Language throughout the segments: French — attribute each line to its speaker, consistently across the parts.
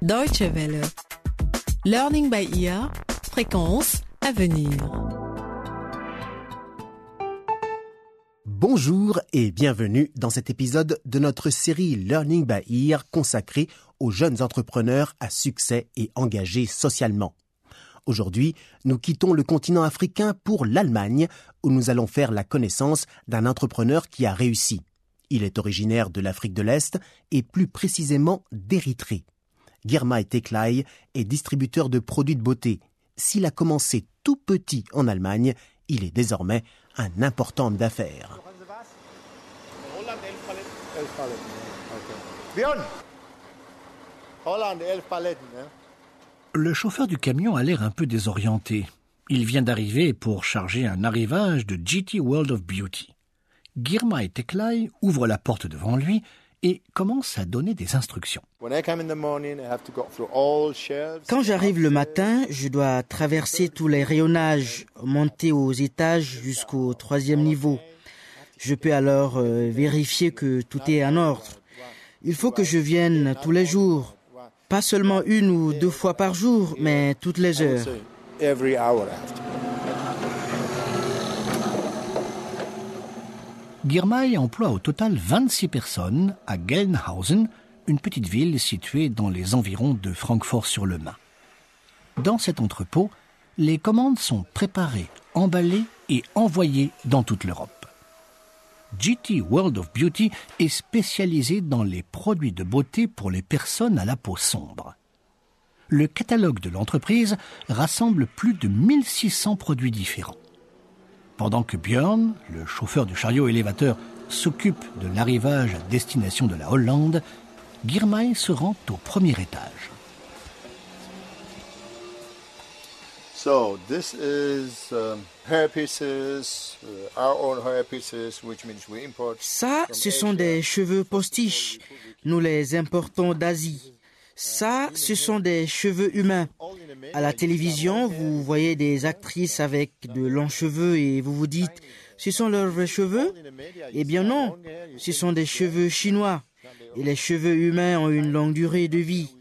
Speaker 1: Deutsche Welle. Learning by ear. Fréquence à venir.
Speaker 2: Bonjour et bienvenue dans cet épisode de notre série Learning by Ear consacrée aux jeunes entrepreneurs à succès et engagés socialement. Aujourd'hui, nous quittons le continent africain pour l'Allemagne où nous allons faire la connaissance d'un entrepreneur qui a réussi. Il est originaire de l'Afrique de l'Est et plus précisément d'Érythrée. Girmay Teklay est distributeur de produits de beauté. S'il a commencé tout petit en Allemagne, il est désormais un important homme d'affaires.
Speaker 3: Le chauffeur du camion a l'air un peu désorienté. Il vient d'arriver pour charger un arrivage de GT World of Beauty. Girmay Teklay ouvre la porte devant lui et commence à donner des instructions.
Speaker 4: Quand j'arrive le matin, je dois traverser tous les rayonnages, monter aux étages jusqu'au troisième niveau. Je peux alors euh, vérifier que tout est en ordre. Il faut que je vienne tous les jours, pas seulement une ou deux fois par jour, mais toutes les heures.
Speaker 3: Girmay emploie au total 26 personnes à Gelnhausen, une petite ville située dans les environs de Francfort-sur-le-Main. Dans cet entrepôt, les commandes sont préparées, emballées et envoyées dans toute l'Europe. GT World of Beauty est spécialisé dans les produits de beauté pour les personnes à la peau sombre. Le catalogue de l'entreprise rassemble plus de 1600 produits différents. Pendant que Björn, le chauffeur du chariot élévateur, s'occupe de l'arrivage à destination de la Hollande, Girmay se rend au premier étage.
Speaker 5: So this is um, hair pieces, our own hair pieces, which means we import.
Speaker 4: Ça, ce sont des cheveux postiches. Nous les importons d'Asie. Ça, ce sont des cheveux humains. À la télévision, vous voyez des actrices avec de longs cheveux et vous vous dites, ce sont leurs vrais cheveux? Eh bien non, ce sont des cheveux chinois. Et les cheveux humains ont une longue durée de vie.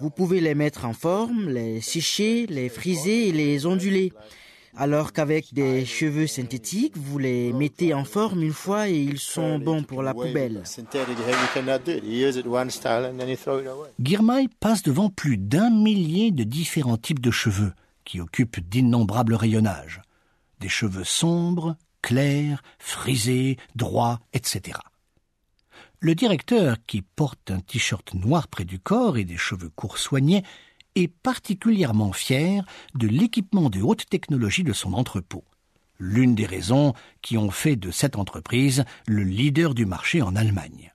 Speaker 4: Vous pouvez les mettre en forme, les sécher, les friser et les onduler. Alors qu'avec des cheveux synthétiques, vous les mettez en forme une fois et ils sont bons pour la poubelle.
Speaker 3: Girmay passe devant plus d'un millier de différents types de cheveux qui occupent d'innombrables rayonnages. Des cheveux sombres, clairs, frisés, droits, etc. Le directeur, qui porte un t-shirt noir près du corps et des cheveux courts soignés, est particulièrement fier de l'équipement de haute technologie de son entrepôt. L'une des raisons qui ont fait de cette entreprise le leader du marché en Allemagne.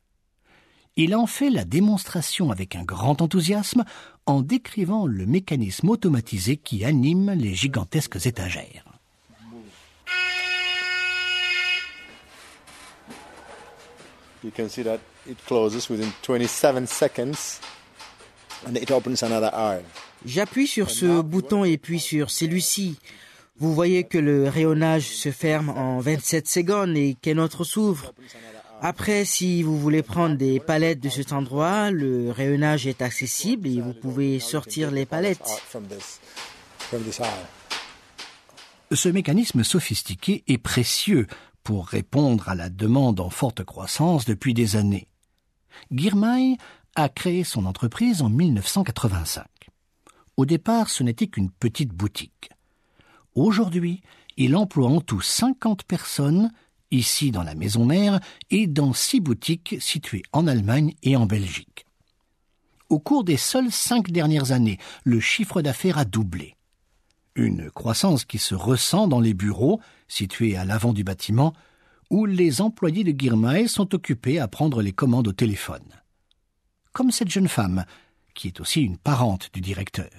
Speaker 3: Il en fait la démonstration avec un grand enthousiasme en décrivant le mécanisme automatisé qui anime les gigantesques étagères.
Speaker 5: You can see that it closes within 27 seconds
Speaker 4: J'appuie sur ce bouton et puis sur celui-ci. Vous voyez que le rayonnage se ferme en 27 secondes et qu'un autre s'ouvre. Après, si vous voulez prendre des palettes de cet endroit, le rayonnage est accessible et vous pouvez sortir les palettes.
Speaker 3: Ce mécanisme sophistiqué est précieux pour répondre à la demande en forte croissance depuis des années. Girmay a créé son entreprise en 1985. Au départ, ce n'était qu'une petite boutique. Aujourd'hui, il emploie en tout 50 personnes, ici dans la maison mère, et dans six boutiques situées en Allemagne et en Belgique. Au cours des seules cinq dernières années, le chiffre d'affaires a doublé. Une croissance qui se ressent dans les bureaux, situés à l'avant du bâtiment, où les employés de Girmay sont occupés à prendre les commandes au téléphone. Comme cette jeune femme, qui est aussi une parente du directeur.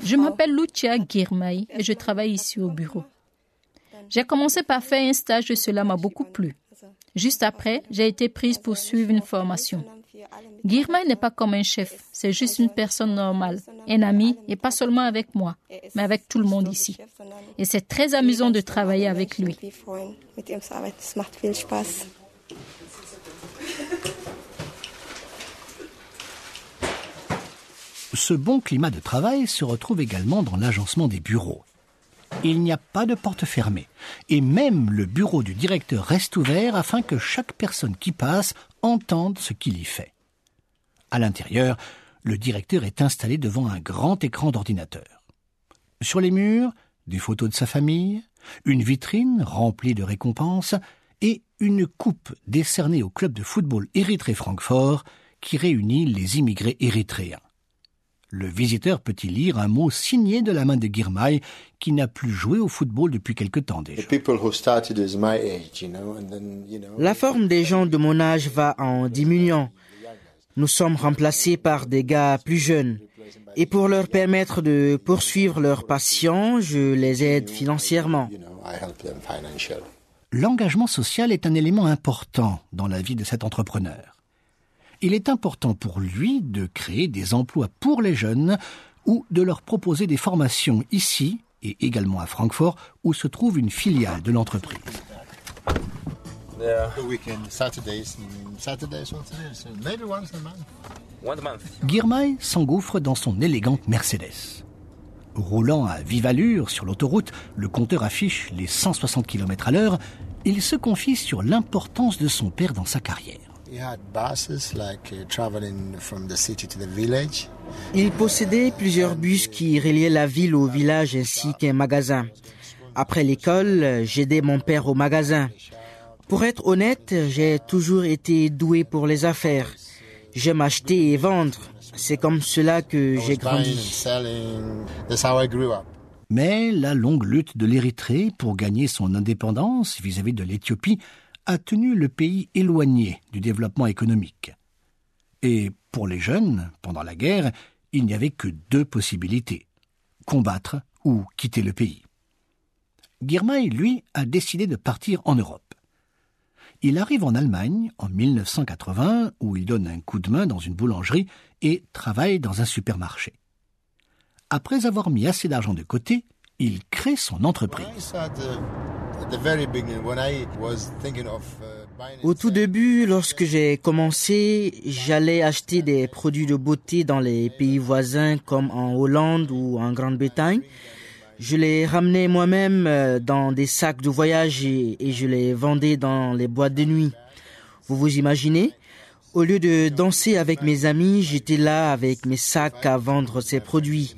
Speaker 6: Je m'appelle Lucia Girmay et je travaille ici au bureau. J'ai commencé par faire un stage et cela m'a beaucoup plu. Juste après, j'ai été prise pour suivre une formation. Girma n'est pas comme un chef, c'est juste une personne normale, un ami, et pas seulement avec moi, mais avec tout le monde ici. Et c'est très amusant de travailler avec lui.
Speaker 3: Ce bon climat de travail se retrouve également dans l'agencement des bureaux. Il n'y a pas de porte fermée, et même le bureau du directeur reste ouvert afin que chaque personne qui passe entende ce qu'il y fait. À l'intérieur, le directeur est installé devant un grand écran d'ordinateur. Sur les murs, des photos de sa famille, une vitrine remplie de récompenses et une coupe décernée au club de football Érythrée-Francfort qui réunit les immigrés érythréens. Le visiteur peut y lire un mot signé de la main de Girmay, qui n'a plus joué au football depuis quelque temps déjà.
Speaker 4: La forme des gens de mon âge va en diminuant. Nous sommes remplacés par des gars plus jeunes. Et pour leur permettre de poursuivre leur passion, je les aide financièrement.
Speaker 3: L'engagement social est un élément important dans la vie de cet entrepreneur il est important pour lui de créer des emplois pour les jeunes ou de leur proposer des formations ici et également à Francfort où se trouve une filiale de l'entreprise. Girmay s'engouffre dans son élégante Mercedes. Roulant à vive allure sur l'autoroute, le compteur affiche les 160 km à l'heure, il se confie sur l'importance de son père dans sa carrière.
Speaker 4: Il possédait plusieurs bus qui reliaient la ville au village ainsi qu'un magasin. Après l'école, j'aidais mon père au magasin. Pour être honnête, j'ai toujours été doué pour les affaires. J'aime acheter et vendre. C'est comme cela que j'ai grandi.
Speaker 3: Mais la longue lutte de l'Érythrée pour gagner son indépendance vis-à-vis -vis de l'Éthiopie a tenu le pays éloigné du développement économique. Et pour les jeunes, pendant la guerre, il n'y avait que deux possibilités combattre ou quitter le pays. Girmay, lui, a décidé de partir en Europe. Il arrive en Allemagne en 1980 où il donne un coup de main dans une boulangerie et travaille dans un supermarché. Après avoir mis assez d'argent de côté, il crée son entreprise.
Speaker 4: Au tout début, lorsque j'ai commencé, j'allais acheter des produits de beauté dans les pays voisins comme en Hollande ou en Grande-Bretagne. Je les ramenais moi-même euh, dans des sacs de voyage et, je les vendais dans les boîtes de nuit. Vous vous imaginez? Au lieu de danser avec mes amis, j'étais là avec mes sacs à vendre ces produits.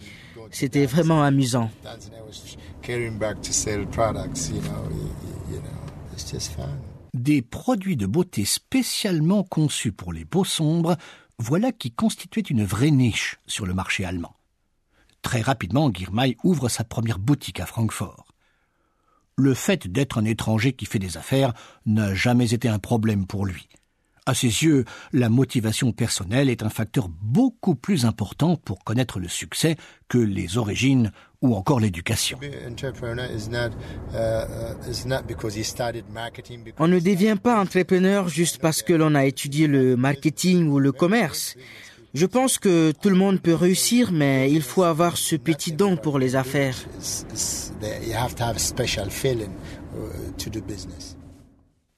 Speaker 4: C'était vraiment amusant.
Speaker 3: Des produits de beauté spécialement conçus pour les peaux sombres, voilà qui constituait une vraie niche sur le marché allemand. Très rapidement, Girmay ouvre sa première boutique à Francfort. Le fait d'être un étranger qui fait des affaires n'a jamais été un problème pour lui. À ses yeux, la motivation personnelle est un facteur beaucoup plus important pour connaître le succès que les origines ou encore l'éducation.
Speaker 4: On ne devient pas entrepreneur juste parce que l'on a étudié le marketing ou le commerce. Je pense que tout le monde peut réussir, mais il faut avoir ce petit don pour les affaires.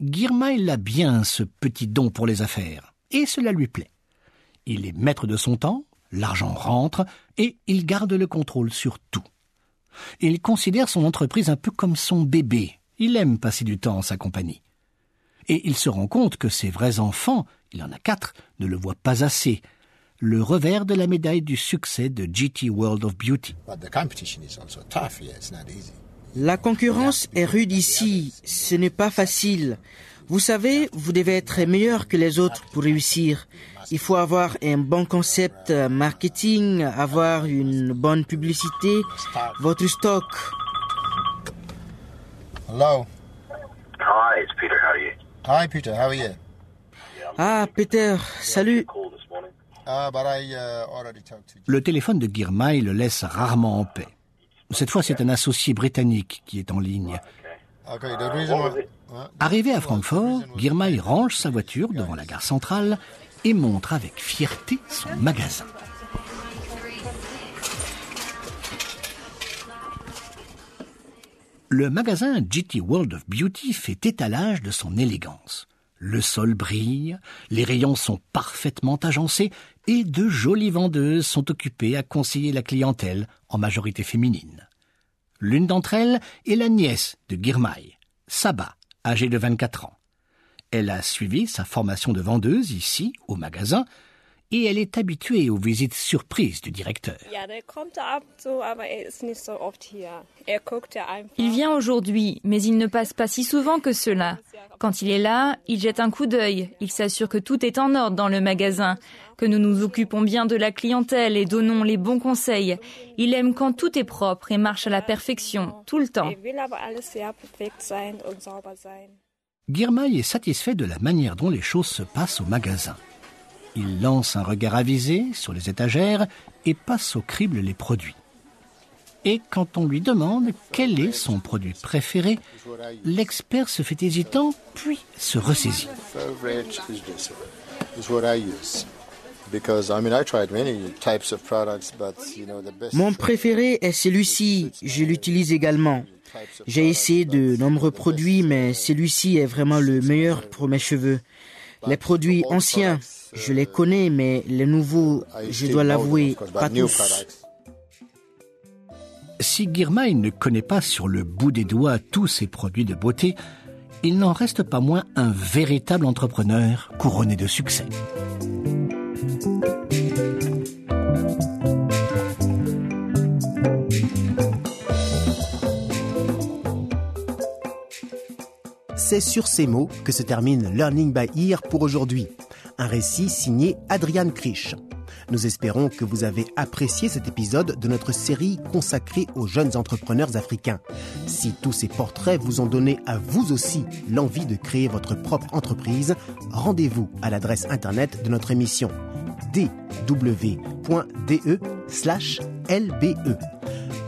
Speaker 3: Girmay l'a bien, ce petit don pour les affaires, et cela lui plaît. Il est maître de son temps, l'argent rentre, et il garde le contrôle sur tout. Il considère son entreprise un peu comme son bébé. Il aime passer du temps en sa compagnie. Et il se rend compte que ses vrais enfants, il en a quatre, ne le voient pas assez. Le revers de la médaille du succès de GT World of Beauty.
Speaker 4: La concurrence est rude ici. Ce n'est pas facile. Vous savez, vous devez être meilleur que les autres pour réussir. Il faut avoir un bon concept marketing, avoir une bonne publicité, votre stock.
Speaker 5: Hello.
Speaker 7: Hi, it's Peter. How are you?
Speaker 5: Hi, Peter. How are you?
Speaker 4: Ah, Peter, salut.
Speaker 5: But I, uh, already talked to you.
Speaker 3: Le téléphone de Girmay le laisse rarement en paix. Cette fois, c'est un associé britannique qui est en ligne.
Speaker 5: Uh,
Speaker 3: Arrivé à Francfort, Girmay range sa voiture devant la gare centrale et montre avec fierté son magasin. Le magasin GT World of Beauty fait étalage de son élégance. Le sol brille, les rayons sont parfaitement agencés et de jolies vendeuses sont occupées à conseiller la clientèle, en majorité féminine. L'une d'entre elles est la nièce de Girmay, Saba, âgée de 24 ans. Elle a suivi sa formation de vendeuse ici, au magasin, et elle est habituée aux visites surprises du directeur.
Speaker 8: Il vient aujourd'hui, mais il ne passe pas si souvent que cela. Quand il est là, il jette un coup d'œil, il s'assure que tout est en ordre dans le magasin, que nous nous occupons bien de la clientèle et donnons les bons conseils. Il aime quand tout est propre et marche à la perfection, tout le temps.
Speaker 3: Girmay est satisfait de la manière dont les choses se passent au magasin. Il lance un regard avisé sur les étagères et passe au crible les produits. Et quand on lui demande quel est son produit préféré, l'expert se fait hésitant, puis se ressaisit.
Speaker 4: Mon préféré est celui-ci, je l'utilise également. J'ai essayé de nombreux produits, mais celui-ci est vraiment le meilleur pour mes cheveux. Les produits anciens, je les connais, mais les nouveaux, je dois l'avouer, pas tous.
Speaker 3: Si Girmay ne connaît pas sur le bout des doigts tous ses produits de beauté, il n'en reste pas moins un véritable entrepreneur couronné de succès.
Speaker 2: C'est sur ces mots que se termine Learning by Ear pour aujourd'hui. Un récit signé Adrian Krisch. Nous espérons que vous avez apprécié cet épisode de notre série consacrée aux jeunes entrepreneurs africains. Si tous ces portraits vous ont donné à vous aussi l'envie de créer votre propre entreprise, rendez-vous à l'adresse internet de notre émission dw.de/lbe.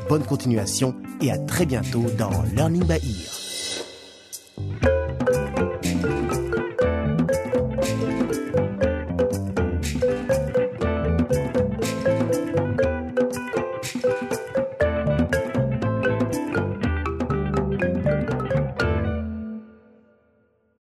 Speaker 2: Bonne continuation et à très bientôt dans Learning by Ear.